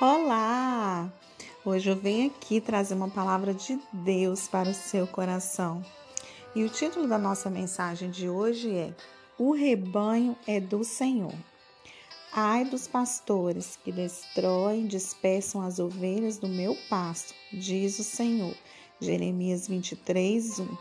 Olá! Hoje eu venho aqui trazer uma palavra de Deus para o seu coração. E o título da nossa mensagem de hoje é: O rebanho é do Senhor. Ai dos pastores que destroem, dispersam as ovelhas do meu pasto, diz o Senhor. Jeremias 23, 1.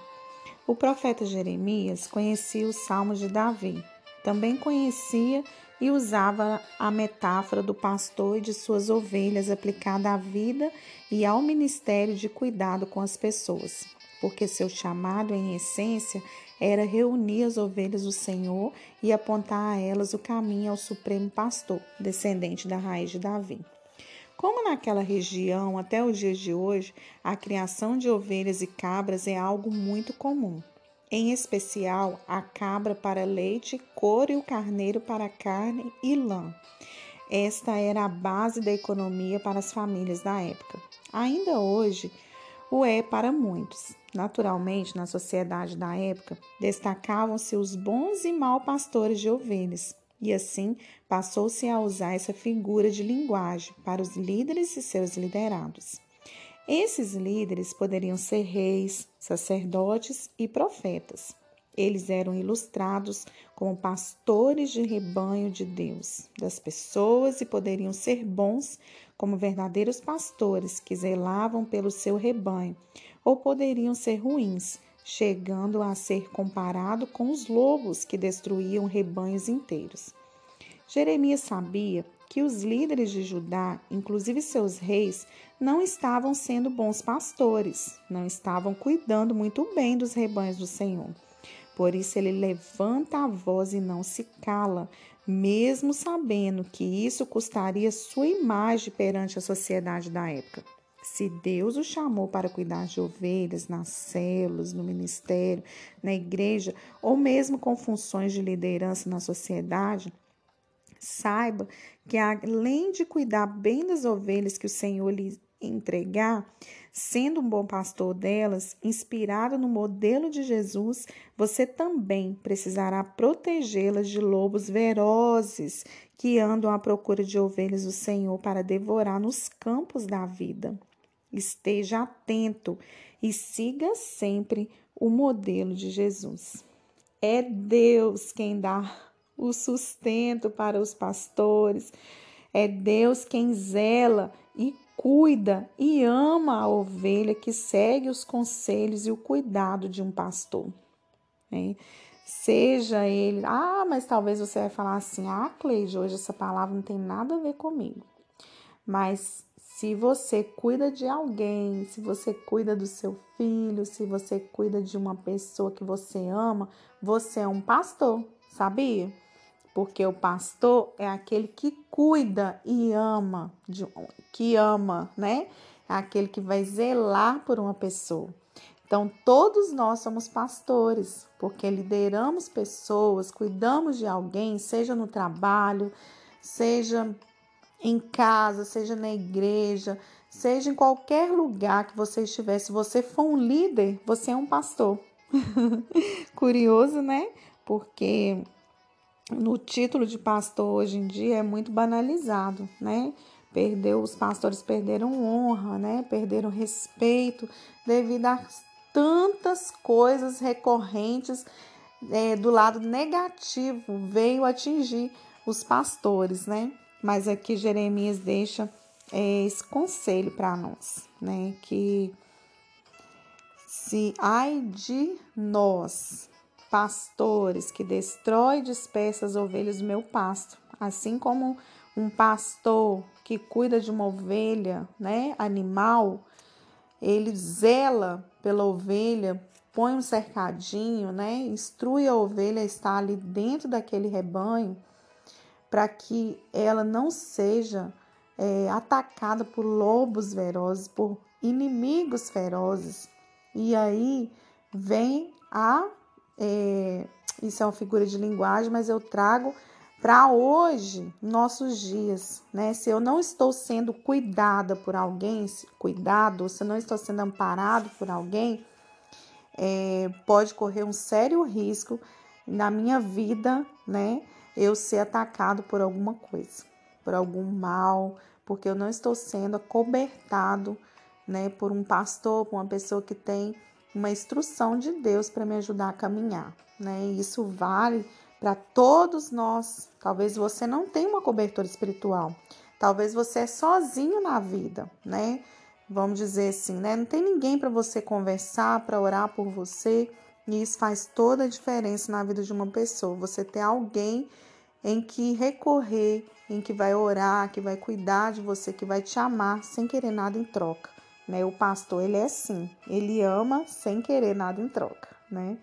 O profeta Jeremias conhecia os salmos de Davi. Também conhecia e usava a metáfora do pastor e de suas ovelhas aplicada à vida e ao ministério de cuidado com as pessoas, porque seu chamado, em essência, era reunir as ovelhas do Senhor e apontar a elas o caminho ao Supremo Pastor, descendente da raiz de Davi. Como naquela região, até os dias de hoje, a criação de ovelhas e cabras é algo muito comum em especial a cabra para leite, couro e o carneiro para carne e lã. Esta era a base da economia para as famílias da época. Ainda hoje o é para muitos. Naturalmente, na sociedade da época, destacavam-se os bons e maus pastores de ovelhas, e assim passou-se a usar essa figura de linguagem para os líderes e seus liderados. Esses líderes poderiam ser reis, sacerdotes e profetas. Eles eram ilustrados como pastores de rebanho de Deus, das pessoas, e poderiam ser bons como verdadeiros pastores que zelavam pelo seu rebanho, ou poderiam ser ruins, chegando a ser comparado com os lobos que destruíam rebanhos inteiros. Jeremias sabia que os líderes de Judá, inclusive seus reis, não estavam sendo bons pastores, não estavam cuidando muito bem dos rebanhos do Senhor. Por isso ele levanta a voz e não se cala, mesmo sabendo que isso custaria sua imagem perante a sociedade da época. Se Deus o chamou para cuidar de ovelhas nas células, no ministério, na igreja, ou mesmo com funções de liderança na sociedade, Saiba que além de cuidar bem das ovelhas que o Senhor lhe entregar, sendo um bom pastor delas, inspirado no modelo de Jesus, você também precisará protegê-las de lobos ferozes que andam à procura de ovelhas do Senhor para devorar nos campos da vida. Esteja atento e siga sempre o modelo de Jesus. É Deus quem dá o sustento para os pastores. É Deus quem zela e cuida e ama a ovelha que segue os conselhos e o cuidado de um pastor. Né? Seja ele, ah, mas talvez você vai falar assim, ah, Cleide, hoje essa palavra não tem nada a ver comigo. Mas se você cuida de alguém, se você cuida do seu filho, se você cuida de uma pessoa que você ama, você é um pastor, sabia? Porque o pastor é aquele que cuida e ama, que ama, né? É aquele que vai zelar por uma pessoa. Então, todos nós somos pastores, porque lideramos pessoas, cuidamos de alguém, seja no trabalho, seja em casa, seja na igreja, seja em qualquer lugar que você estiver. Se você for um líder, você é um pastor. Curioso, né? Porque no título de pastor hoje em dia é muito banalizado, né? Perdeu, os pastores perderam honra, né? Perderam respeito devido a tantas coisas recorrentes é, do lado negativo veio atingir os pastores, né? Mas aqui Jeremias deixa é, esse conselho para nós, né? Que se ai de nós pastores que destrói e dispersa as ovelhas do meu pasto, assim como um pastor que cuida de uma ovelha, né, animal, ele zela pela ovelha, põe um cercadinho, né, instrui a ovelha a estar ali dentro daquele rebanho para que ela não seja é, atacada por lobos ferozes, por inimigos ferozes. E aí vem a é, isso é uma figura de linguagem, mas eu trago para hoje, nossos dias, né? Se eu não estou sendo cuidada por alguém, cuidado, se eu não estou sendo amparado por alguém, é, pode correr um sério risco na minha vida, né? Eu ser atacado por alguma coisa, por algum mal, porque eu não estou sendo acobertado, né, por um pastor, por uma pessoa que tem uma instrução de Deus para me ajudar a caminhar, né? E isso vale para todos nós. Talvez você não tenha uma cobertura espiritual. Talvez você é sozinho na vida, né? Vamos dizer assim, né? Não tem ninguém para você conversar, para orar por você. E isso faz toda a diferença na vida de uma pessoa. Você ter alguém em que recorrer, em que vai orar, que vai cuidar de você, que vai te amar sem querer nada em troca, né? O pastor, ele é assim, ele ama sem querer nada em troca, né?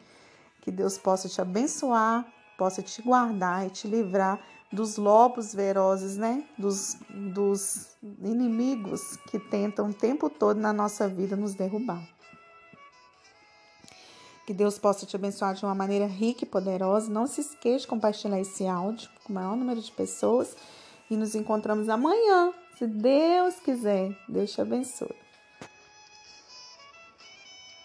Que Deus possa te abençoar, possa te guardar e te livrar dos lobos ferozes, né? Dos, dos inimigos que tentam o tempo todo na nossa vida nos derrubar. Que Deus possa te abençoar de uma maneira rica e poderosa. Não se esqueça de compartilhar esse áudio com o maior número de pessoas. E nos encontramos amanhã, se Deus quiser. Deus te abençoe.